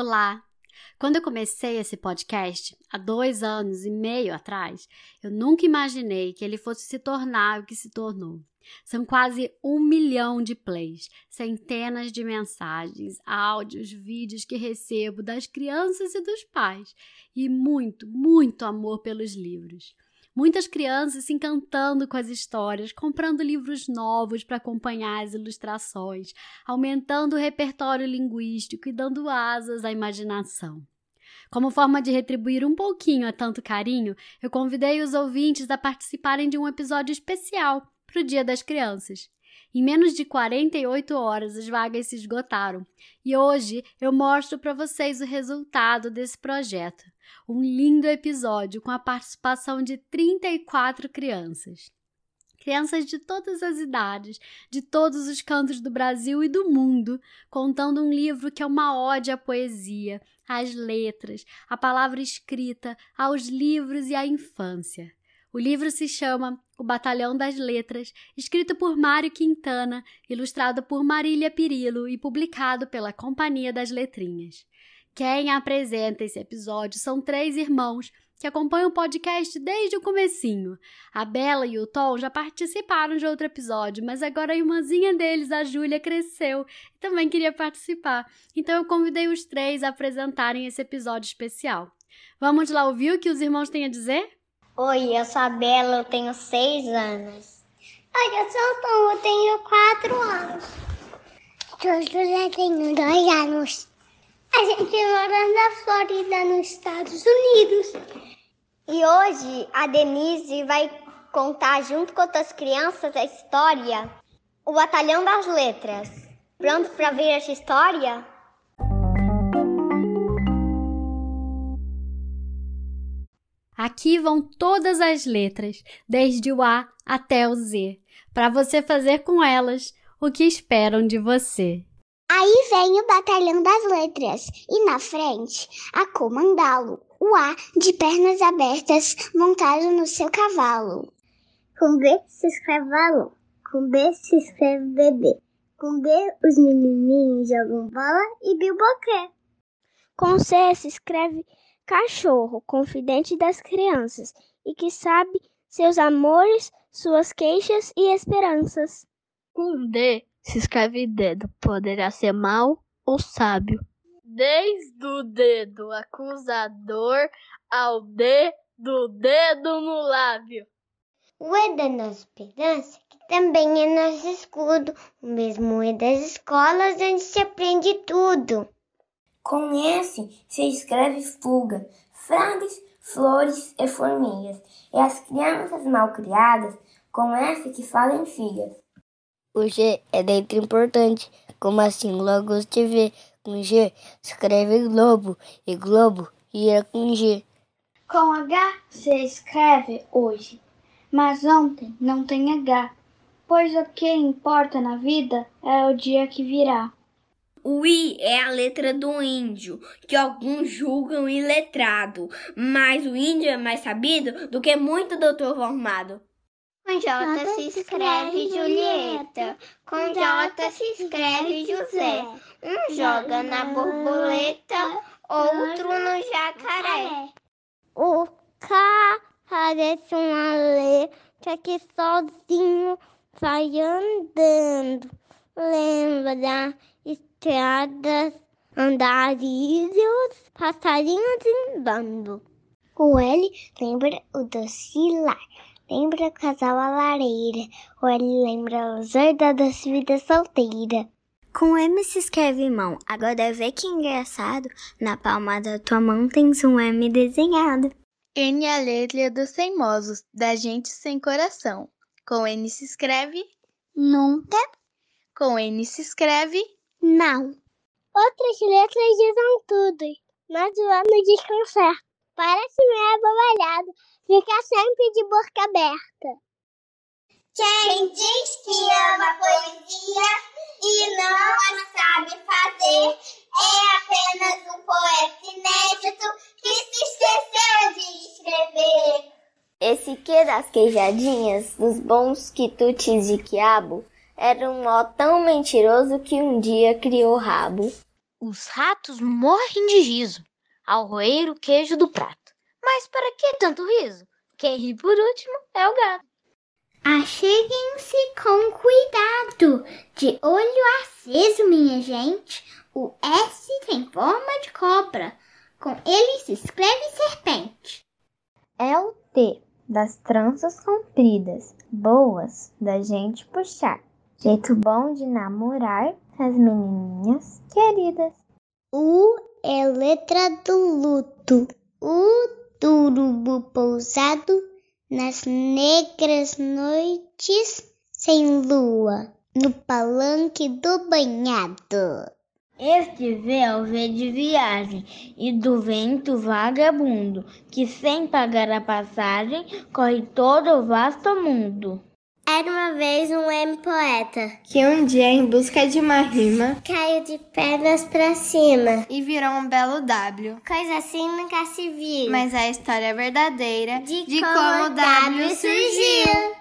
Olá! Quando eu comecei esse podcast, há dois anos e meio atrás, eu nunca imaginei que ele fosse se tornar o que se tornou. São quase um milhão de plays, centenas de mensagens, áudios, vídeos que recebo das crianças e dos pais, e muito, muito amor pelos livros. Muitas crianças se encantando com as histórias, comprando livros novos para acompanhar as ilustrações, aumentando o repertório linguístico e dando asas à imaginação. Como forma de retribuir um pouquinho a tanto carinho, eu convidei os ouvintes a participarem de um episódio especial para o Dia das Crianças. Em menos de 48 horas, as vagas se esgotaram e hoje eu mostro para vocês o resultado desse projeto um lindo episódio com a participação de 34 crianças. Crianças de todas as idades, de todos os cantos do Brasil e do mundo, contando um livro que é uma ode à poesia, às letras, à palavra escrita, aos livros e à infância. O livro se chama O Batalhão das Letras, escrito por Mário Quintana, ilustrado por Marília Pirillo e publicado pela Companhia das Letrinhas. Quem apresenta esse episódio são três irmãos que acompanham o podcast desde o comecinho. A Bela e o Tom já participaram de outro episódio, mas agora a irmãzinha deles, a Júlia, cresceu e também queria participar. Então eu convidei os três a apresentarem esse episódio especial. Vamos lá ouvir o que os irmãos têm a dizer? Oi, eu sou a Bela, eu tenho seis anos. Oi, eu sou o Tom, eu tenho quatro anos. Eu já tenho dois anos. A gente mora na Flórida, nos Estados Unidos. E hoje a Denise vai contar, junto com outras crianças, a história O Batalhão das Letras. Pronto para ver essa história? Aqui vão todas as letras, desde o A até o Z, para você fazer com elas o que esperam de você. Aí vem o batalhão das letras e na frente, a comandá-lo, o A de pernas abertas montado no seu cavalo. Com B se escreve valor, com B se escreve bebê, com B os menininhos jogam bola e bilboquê. Com C se escreve cachorro, confidente das crianças e que sabe seus amores, suas queixas e esperanças. Com D se escreve dedo, poderá ser mau ou sábio. Desde o dedo acusador ao dedo, dedo no lábio. O E da nossa esperança, que também é nosso escudo, o mesmo E das escolas onde se aprende tudo. Com S se escreve fuga, frades, flores e formigas, e as crianças mal criadas com F que falam figas. O G é letra importante, como assim logo TV. Com G escreve globo e globo e é com G. Com H se escreve hoje, mas ontem não tem H, pois o que importa na vida é o dia que virá. O I é a letra do índio, que alguns julgam iletrado, mas o índio é mais sabido do que muito doutor formado. Com J se escreve Julieta. Com J se escreve José. Um joga na borboleta, outro no jacaré. O K parece uma letra que sozinho vai andando. Lembra estradas, andarilhos, passarinhos em bando. O L lembra o docilar lembra o casal à lareira, ou ele lembra os verdados vida solteira. Com M se escreve mão. Agora vê que engraçado. Na palma da tua mão tens um M desenhado. N é a letra dos teimosos, da gente sem coração. Com N se escreve nunca. Com N se escreve não. Outras letras dizem tudo, mas vamos descansar. Parece meio abobalhado, fica sempre de boca aberta. Quem diz que ama poesia e não a sabe fazer é apenas um poeta inédito que se esqueceu de escrever. Esse que das queijadinhas, dos bons quitutes de quiabo, era um ó tão mentiroso que um dia criou rabo. Os ratos morrem de riso ao roer o queijo do prato. Mas para que tanto riso? Quem ri por último é o gato. Acheguem-se com cuidado, de olho aceso, minha gente. O S tem forma de cobra, com ele se escreve serpente. É o T das tranças compridas, boas da gente puxar. Jeito bom de namorar as menininhas queridas. U é letra do luto. O turubo pousado nas negras noites sem lua, no palanque do banhado. Este véu vê de viagem e do vento vagabundo, que sem pagar a passagem corre todo o vasto mundo. Era uma vez um M poeta que um dia, em busca de uma rima, caiu de pernas pra cima e virou um belo W. Coisa assim nunca se viu. Mas a história é verdadeira de, de como, como W surgiu.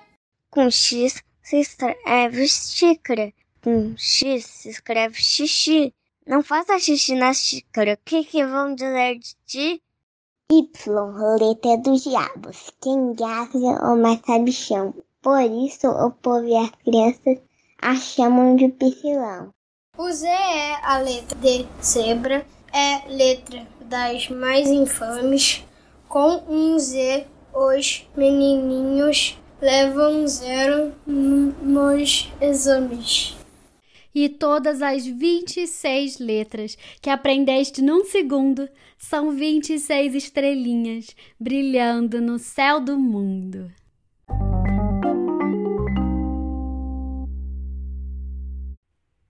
Com X se escreve xícara, com X se escreve xixi. Não faça xixi na xícara, o que, que vão dizer de ti? Y, letra dos diabos, quem gasta ou mais sabichão. Por isso o povo e as crianças a chamam de piscilão. O Z é a letra de zebra, é letra das mais infames. Com um Z, os menininhos levam zero nos exames. E todas as 26 letras que aprendeste num segundo são 26 estrelinhas brilhando no céu do mundo.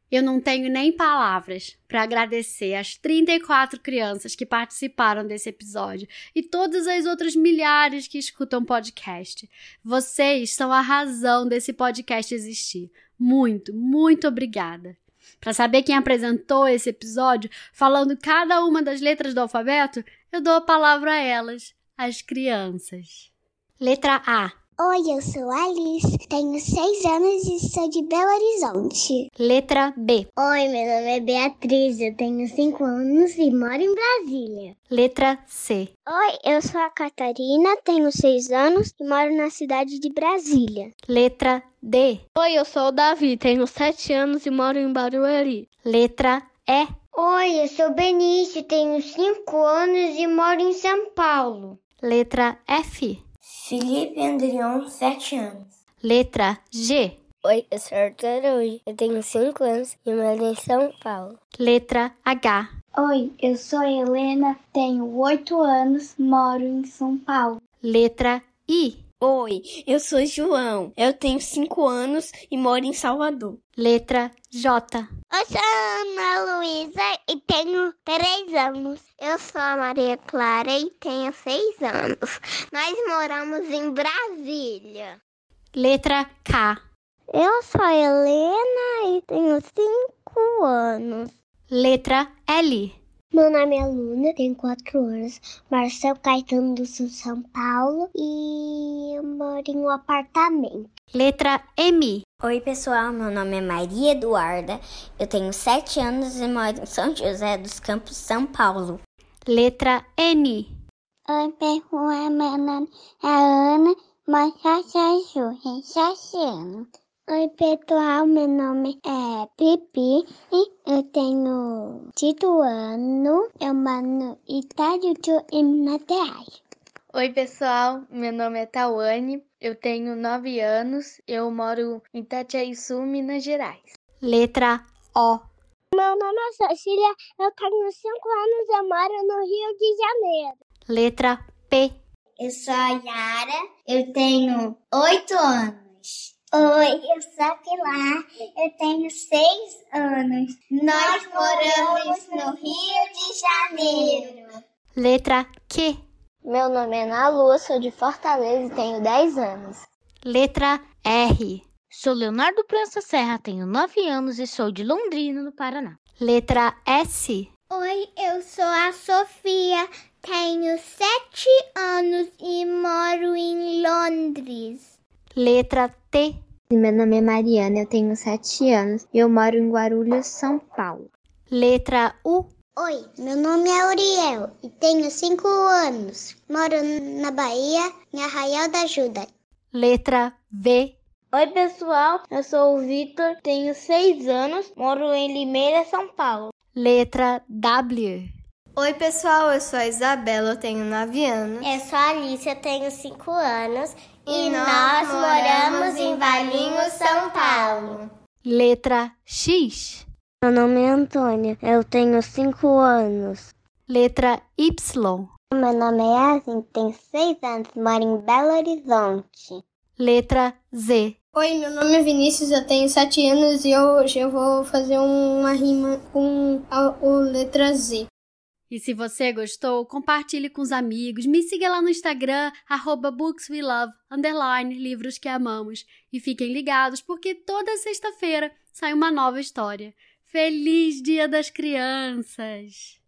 Eu não tenho nem palavras para agradecer as 34 crianças que participaram desse episódio e todas as outras milhares que escutam podcast. Vocês são a razão desse podcast existir. Muito, muito obrigada. Para saber quem apresentou esse episódio, falando cada uma das letras do alfabeto, eu dou a palavra a elas, as crianças. Letra A. Oi, eu sou Alice, tenho seis anos e sou de Belo Horizonte. Letra B. Oi, meu nome é Beatriz, eu tenho cinco anos e moro em Brasília. Letra C. Oi, eu sou a Catarina, tenho seis anos e moro na cidade de Brasília. Letra D. Oi, eu sou o Davi, tenho sete anos e moro em Barueri. Letra E. Oi, eu sou Benício, tenho cinco anos e moro em São Paulo. Letra F. Felipe Andrion, 7 anos. Letra G. Oi, eu sou Arthur Araújo, eu tenho 5 anos e moro em São Paulo. Letra H. Oi, eu sou Helena, tenho 8 anos, moro em São Paulo. Letra I. Oi, eu sou João, eu tenho 5 anos e moro em Salvador. Letra J. Eu sou a Ana Luísa e tenho 3 anos. Eu sou a Maria Clara e tenho 6 anos. Nós moramos em Brasília. Letra K. Eu sou a Helena e tenho 5 anos. Letra L. Meu nome é Luna, tenho 4 anos, Marcel Caetano do Sul, São Paulo e eu moro em um apartamento. Letra M. Oi, pessoal, meu nome é Maria Eduarda, eu tenho 7 anos e moro em São José dos Campos, São Paulo. Letra N. Oi, pessoal, meu nome é Ana, mas Ju, Rechaciano. Oi, pessoal, meu nome é Pipi e eu tenho Tito ano, eu moro no Itajuju e Minas Gerais. Oi, pessoal, meu nome é Tawane, eu tenho 9 anos, eu moro em Itatiaçu, Minas Gerais. Letra O. Meu nome é Cecília, eu tenho 5 anos, eu moro no Rio de Janeiro. Letra P. Eu sou a Yara, eu tenho 8 anos. Oi, eu sou a Pilar, eu tenho seis anos. Nós moramos no Rio de Janeiro. Letra Q. Meu nome é Ana Lua, sou de Fortaleza e tenho 10 anos. Letra R. Sou Leonardo Prança Serra, tenho 9 anos e sou de Londrina, no Paraná. Letra S. Oi, eu sou a Sofia, tenho 7 anos e moro em Londres. Letra T. Meu nome é Mariana, eu tenho 7 anos e eu moro em Guarulhos, São Paulo. Letra U. Oi, meu nome é Uriel e tenho 5 anos. Moro na Bahia, em Arraial da Ajuda. Letra V. Oi, pessoal. Eu sou o Vitor, tenho 6 anos, moro em Limeira, São Paulo. Letra W. Oi, pessoal. Eu sou a Isabela, eu tenho 9 anos. Eu sou a Alice, eu tenho 5 anos. E, e nós moramos em Valinhos, São Paulo. Letra X. Meu nome é Antônia, eu tenho 5 anos. Letra Y. Meu nome é Yasmin, tenho 6 anos, moro em Belo Horizonte. Letra Z. Oi, meu nome é Vinícius, eu tenho 7 anos e hoje eu vou fazer uma rima com a, a letra Z. E se você gostou, compartilhe com os amigos, me siga lá no Instagram, bookswelove, underline, livros que amamos. E fiquem ligados, porque toda sexta-feira sai uma nova história. Feliz Dia das Crianças!